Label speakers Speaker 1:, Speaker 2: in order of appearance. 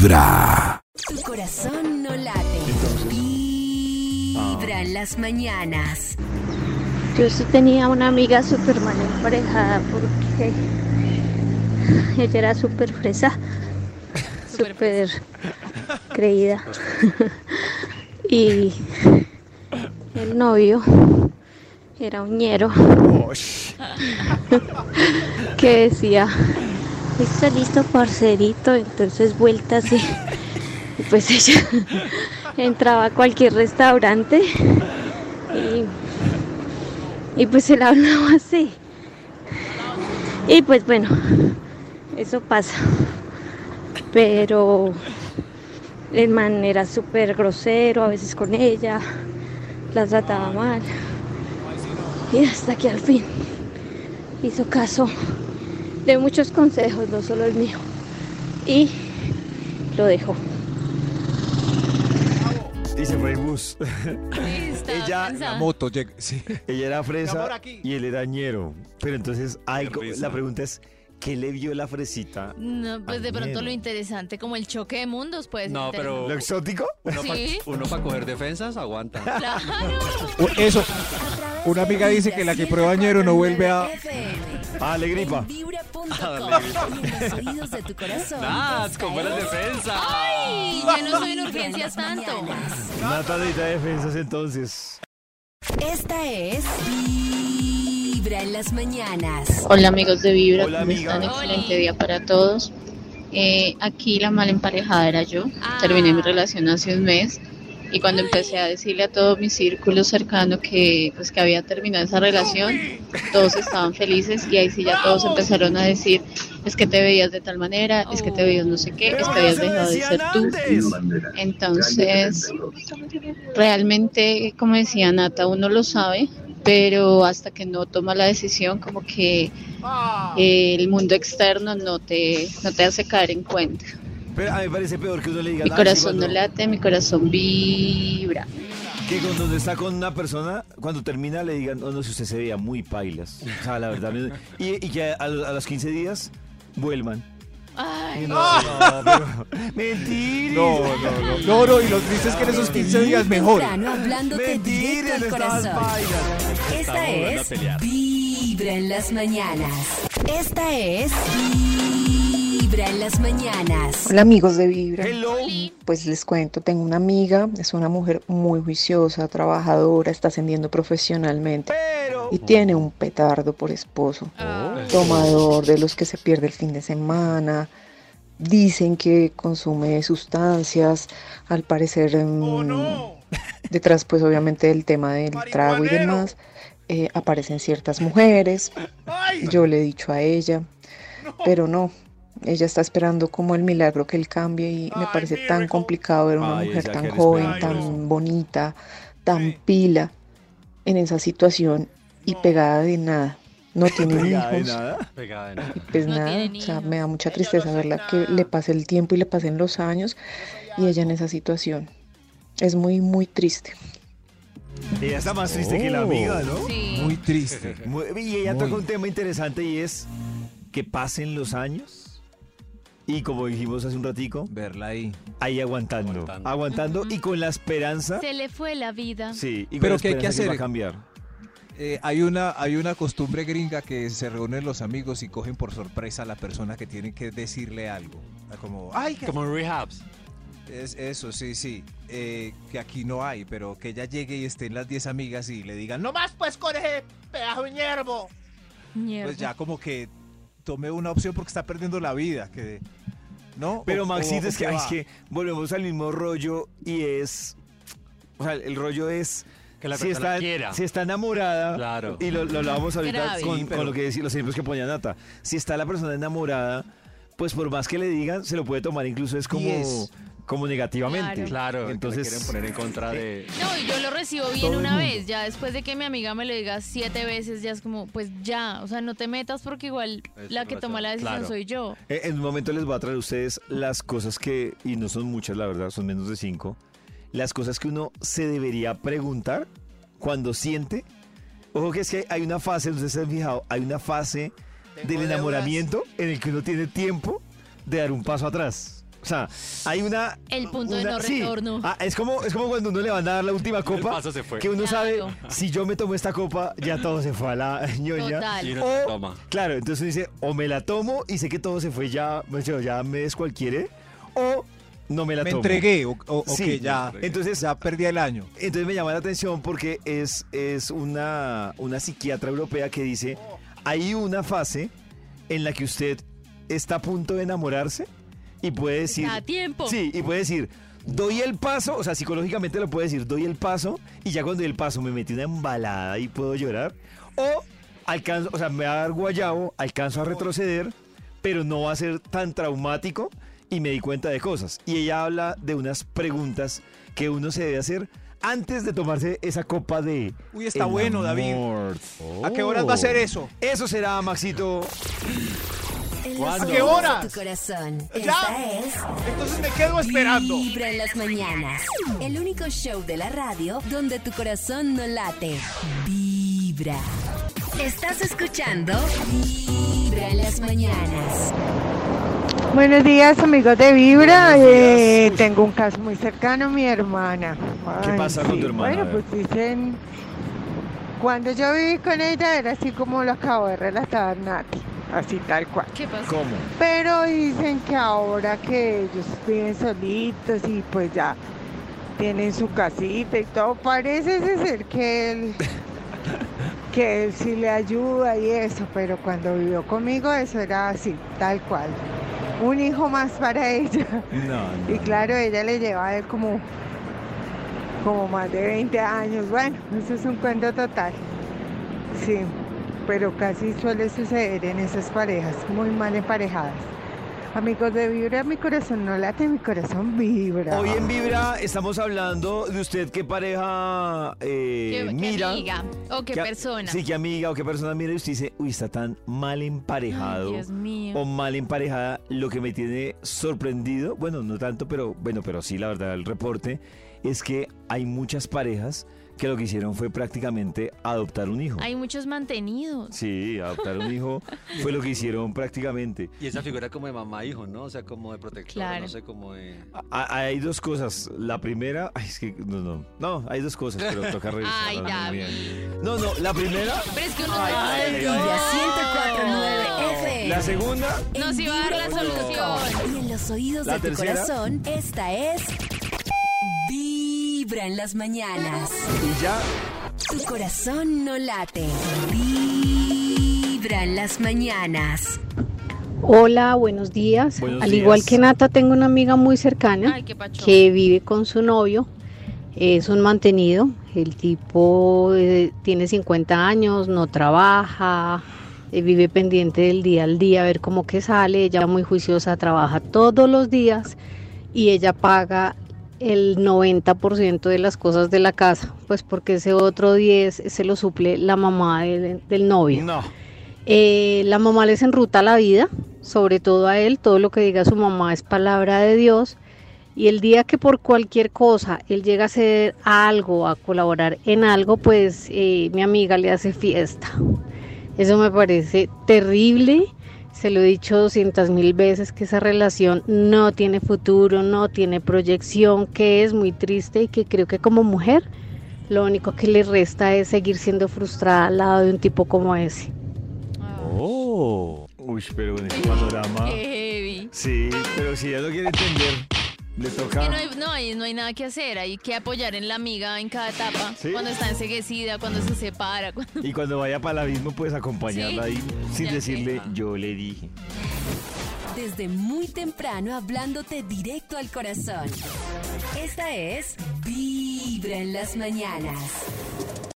Speaker 1: Vibra.
Speaker 2: Tu corazón no late. Vibra en las mañanas.
Speaker 3: Yo sí tenía una amiga súper mal emparejada porque ella era súper fresa, súper creída. y el novio era un ñero que decía, está listo parcerito, entonces vueltas y, y pues ella entraba a cualquier restaurante y y pues él hablaba así. Y pues bueno, eso pasa. Pero el man era súper grosero a veces con ella, la trataba mal. Y hasta que al fin hizo caso de muchos consejos, no solo el mío. Y lo dejó.
Speaker 4: Dice Bus.
Speaker 5: Está
Speaker 4: Ella-.
Speaker 6: La moto llega. Sí.
Speaker 4: Ella era fresa
Speaker 6: amor, aquí.
Speaker 4: y él era ñero. Pero entonces,
Speaker 6: risa.
Speaker 4: la pregunta es, ¿qué le vio la fresita?
Speaker 5: No, pues de
Speaker 4: Al
Speaker 5: pronto
Speaker 4: miedo.
Speaker 5: lo interesante, como el choque de mundos, pues.
Speaker 7: No, pero-
Speaker 4: ¿Lo exótico?
Speaker 7: Uno
Speaker 5: Sí.
Speaker 7: para coger defensas aguanta.
Speaker 5: Claro.
Speaker 6: Eso. Una amiga dice que la que prueba ñero no vuelve a.
Speaker 4: Ah, le gripa.
Speaker 2: Vibra.com. En los oídos de tu corazón.
Speaker 7: Nats, con buenas defensas.
Speaker 5: Ay, yo no soy en urgencias tanto.
Speaker 4: Natadita de defensas entonces.
Speaker 2: Esta es Vibra en las mañanas.
Speaker 8: Hola amigos de Vibra,
Speaker 4: Hola,
Speaker 8: ¿cómo
Speaker 4: amiga.
Speaker 8: están? Excelente día para todos. Eh, aquí la mal emparejada era yo.
Speaker 5: Ah.
Speaker 8: Terminé mi relación hace un mes y cuando empecé a decirle a todo mi círculo cercano que pues que había terminado esa relación, todos estaban felices y ahí sí ya todos empezaron a decir es que te veías de tal manera, es que te veías no sé qué, es que habías dejado de ser tú. Entonces, realmente, como decía Nata, uno lo sabe, pero hasta que no toma la decisión, como que eh, el mundo externo no te, no te hace caer en cuenta.
Speaker 4: Pero a mí me parece peor que uno le diga
Speaker 8: Mi
Speaker 4: "Ay, sí,
Speaker 8: corazón no late, mi corazón vibra.
Speaker 4: Que cuando uno está con una persona, cuando termina le digan, oh, no, si usted se veía muy pailas. O sea, la verdad. no- Y, y que a, a los 15 días vuelvan.
Speaker 5: Ay,
Speaker 4: No, no, pero- Mentiras.
Speaker 6: No, no, no. No, no, y lo triste es que en esos 15 días mejor.
Speaker 2: Al
Speaker 4: estabas
Speaker 2: corazón.
Speaker 4: pailas.
Speaker 2: Esta es. Vibra en las mañanas. Esta es Vibra en las mañanas.
Speaker 9: Hola amigos de Vibra.
Speaker 4: Hello.
Speaker 9: Pues les cuento, tengo una amiga, es una mujer muy juiciosa, trabajadora, está ascendiendo profesionalmente
Speaker 4: Pero.
Speaker 9: y tiene un petardo por esposo.
Speaker 5: ah.
Speaker 9: Tomador de los que se pierde el fin de semana. Dicen que consume sustancias, al parecer mm, detrás pues obviamente del tema del trago y demás, eh, aparecen ciertas mujeres. Yo le he dicho a ella, pero no, ella está esperando como el milagro que él cambie y me parece tan complicado ver una mujer tan joven, tan bonita, tan pila en esa situación y pegada de nada. No tiene
Speaker 4: Pegada de
Speaker 9: hijos.
Speaker 4: nada.
Speaker 7: Pegada en-
Speaker 9: Y pues
Speaker 5: No
Speaker 9: nada, o sea, me da mucha tristeza verla que le pase el tiempo y le pasen los años y ella en esa situación. Es muy, muy triste.
Speaker 4: Ella está más triste que la
Speaker 6: Oh.
Speaker 4: amiga, ¿no?
Speaker 5: Sí.
Speaker 6: Muy triste.
Speaker 4: Muy- y ella
Speaker 6: Muy.
Speaker 4: toca un tema interesante y es que pasen los años y como dijimos hace un ratico,
Speaker 6: Verla ahí.
Speaker 4: ahí aguantando, aguantando,
Speaker 7: Aguantando.
Speaker 4: y con la esperanza,
Speaker 5: Se le fue la vida.
Speaker 4: sí, y con
Speaker 6: Pero
Speaker 4: la
Speaker 6: ¿qué hay que hacer?
Speaker 4: va a cambiar.
Speaker 6: Eh, hay, una, hay una costumbre gringa que se reúnen los amigos y cogen por sorpresa a la persona que tienen que decirle algo. Como, ay, que-
Speaker 7: Como en rehabs.
Speaker 6: es eso, sí, sí. Eh, que aquí no hay, pero que ella llegue y estén las 10 amigas y le digan, no más pues con ese pedazo de hierbo. Pues ya como que tome una opción porque está perdiendo la vida. Que, ¿No?
Speaker 4: Pero
Speaker 6: O-
Speaker 4: Maxito,
Speaker 6: o-
Speaker 4: es que, es que volvemos al mismo rollo y es, o sea, el rollo es
Speaker 7: Que la
Speaker 4: si
Speaker 7: persona
Speaker 4: está,
Speaker 7: quiera.
Speaker 4: si está enamorada,
Speaker 7: Claro.
Speaker 4: y lo, lo hablábamos ahorita con,
Speaker 6: Sí, pero-
Speaker 4: con lo que decía, los ejemplos que ponía Nata, si está la persona enamorada, pues por más que le digan, se lo puede tomar incluso es como, como negativamente.
Speaker 5: Claro.
Speaker 7: Claro,
Speaker 4: Entonces-
Speaker 7: quieren poner en contra de.
Speaker 5: No, y yo lo recibo bien una vez. Ya después de que mi amiga me lo diga siete veces, ya es como, pues ya. O sea, no te metas porque igual
Speaker 7: Es
Speaker 5: la que toma la decisión
Speaker 7: claro.
Speaker 5: soy yo.
Speaker 4: Eh, En un momento les voy a traer a ustedes las cosas que, y no son muchas la verdad, son menos de cinco, las cosas que uno se debería preguntar cuando siente. Ojo que es que hay una fase, si se han fijado, hay una fase del enamoramiento en el que uno tiene tiempo de dar un paso atrás. O sea, hay una...
Speaker 5: El punto de no
Speaker 4: sí.
Speaker 5: retorno.
Speaker 4: Ah, es, como, es como cuando uno le van a dar la última copa.
Speaker 7: paso se fue.
Speaker 4: Que uno
Speaker 5: Claro.
Speaker 4: sabe, si yo me tomo esta copa, ya todo se fue a la ñoña.
Speaker 5: Total.
Speaker 4: O,
Speaker 7: toma.
Speaker 4: claro, entonces uno dice, o me la tomo y sé que todo se fue ya, pues, ya me descualquiere, o no me la
Speaker 6: Me
Speaker 4: tomo.
Speaker 6: entregué o,
Speaker 4: Sí,
Speaker 6: ya,
Speaker 4: entonces-
Speaker 6: ya perdí el año.
Speaker 4: Entonces me llama la atención porque es, es una, una psiquiatra europea que dice, hay una fase en la que usted está a punto de enamorarse y puede decir...
Speaker 5: A tiempo.
Speaker 4: Sí, y puede decir, doy el paso, o sea, psicológicamente lo puede decir, doy el paso y ya cuando doy el paso me metí una embalada y puedo llorar. O alcanzo, o sea, me va a dar guayabo, alcanzo a retroceder, pero no va a ser tan traumático y me di cuenta de cosas. Y ella habla de unas preguntas que uno se debe hacer antes de tomarse esa copa de...
Speaker 6: Uy, está
Speaker 4: el
Speaker 6: bueno, David. ¿A qué horas va a ser eso?
Speaker 4: Eso será, Maxito.
Speaker 6: ¿A qué
Speaker 2: tu corazón.
Speaker 6: Ya.
Speaker 2: Es
Speaker 6: Entonces me quedo esperando.
Speaker 2: Vibra en las mañanas. El único show de la radio donde tu corazón no late. Vibra. Estás escuchando Vibra en las mañanas.
Speaker 1: Buenos días amigos de Vibra. Eh, tengo un caso muy cercano, mi hermana.
Speaker 4: ¿Qué pasa con tu hermana?
Speaker 1: Bueno, pues dicen, cuando yo viví con ella era así como lo acabo de relatar Nati, así tal cual.
Speaker 5: ¿Qué pasó?
Speaker 4: ¿Cómo?
Speaker 1: Pero dicen que ahora que ellos viven solitos y pues ya tienen su casita y todo, parece ese ser que él, que él sí le ayuda y eso, pero cuando vivió conmigo eso era así, tal cual. Un hijo más para ella.
Speaker 4: No,
Speaker 1: Y claro, ella le lleva a él como, como más de 20 años. Bueno, eso es un cuento total. Sí, pero casi suele suceder en esas parejas muy mal emparejadas. Amigos de Vibra, mi corazón no late, mi corazón vibra.
Speaker 4: Hoy en Vibra estamos hablando de usted qué pareja eh,
Speaker 5: ¿Qué, qué
Speaker 4: mira.
Speaker 5: amiga o qué
Speaker 4: qué-
Speaker 5: persona?
Speaker 4: Sí, qué amiga o qué persona mira y usted dice, uy, está tan mal emparejado.
Speaker 5: Ay, Dios mío.
Speaker 4: o mal emparejada, lo que me tiene sorprendido, bueno, no tanto, pero bueno, pero sí, la verdad, el reporte es que hay muchas parejas que lo que hicieron fue prácticamente adoptar un hijo.
Speaker 5: Hay muchos mantenidos.
Speaker 4: Sí, adoptar un hijo fue lo que hicieron prácticamente.
Speaker 7: Y esa figura como de mamá hijo, ¿no? O sea, como de protector,
Speaker 5: Claro.
Speaker 7: no sé, como de...
Speaker 4: A- hay dos cosas. La primera, ay, es que no, no, no, hay dos cosas, pero toca revisar.
Speaker 5: Ay, David.
Speaker 4: No, no, la primera,
Speaker 5: Pero es que uno
Speaker 4: Ay, ay,
Speaker 2: Vibra 104.9 FM.
Speaker 4: la segunda,
Speaker 5: Nos iba a dar la solución.
Speaker 2: Y en los oídos
Speaker 4: La
Speaker 2: de tu
Speaker 4: tercera.
Speaker 2: corazón, esta es Vibra en las mañanas.
Speaker 4: y ya,
Speaker 2: Tu corazón no late. Vibra en las mañanas.
Speaker 10: Hola, buenos días.
Speaker 4: Buenos
Speaker 10: Al igual que Nata, tengo una amiga muy cercana
Speaker 5: Ay,
Speaker 10: que vive con su novio. Es un mantenido. El tipo eh, tiene 50 años, no trabaja, eh, vive pendiente del día al día, a ver cómo que sale. Ella muy juiciosa, trabaja todos los días y ella paga el 90% de las cosas de la casa, pues porque ese otro 10 se lo suple la mamá del- del novio.
Speaker 4: no.
Speaker 10: Eh, la mamá les enruta la vida, sobre todo a él, todo lo que diga su mamá es palabra de Dios. Y el día que por cualquier cosa él llega a hacer algo, a colaborar en algo, pues eh, mi amiga le hace fiesta. Eso me parece terrible. Se lo he dicho 200 mil veces que esa relación no tiene futuro, no tiene proyección, que es muy triste y que creo que como mujer lo único que le resta es seguir siendo frustrada al lado de un tipo como ese.
Speaker 4: Oh. Uy, pero en este panorama.
Speaker 5: Qué heavy.
Speaker 4: Sí, pero si ella no quiere entender, le toca.
Speaker 5: Que no, hay, no, hay, no hay nada que hacer, hay que apoyar en la amiga en cada etapa.
Speaker 4: ¿Sí?
Speaker 5: Cuando está enseguecida, cuando se separa. cuando-
Speaker 4: Y cuando vaya para el abismo, puedes acompañarla
Speaker 5: Sí,
Speaker 4: ahí sin
Speaker 5: ya
Speaker 4: decirle,
Speaker 5: sé.
Speaker 4: yo le dije.
Speaker 2: Desde muy temprano hablándote directo al corazón. Esta es Vibra en las mañanas.